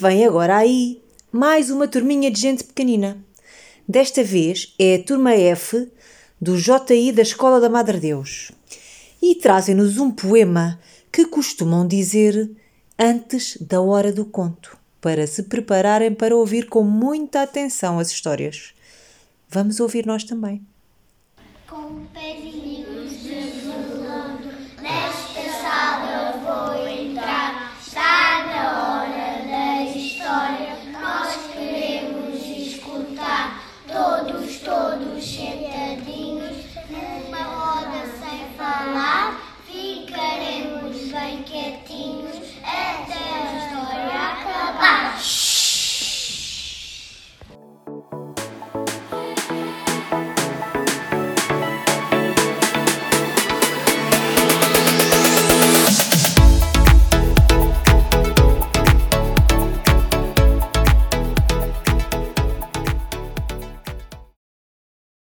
vem agora aí mais uma turminha de gente pequenina. Desta vez é a turma F do JI da Escola da Madre Deus. E trazem-nos um poema que costumam dizer antes da hora do conto, para se prepararem para ouvir com muita atenção as histórias. Vamos ouvir nós também. Com um pezinho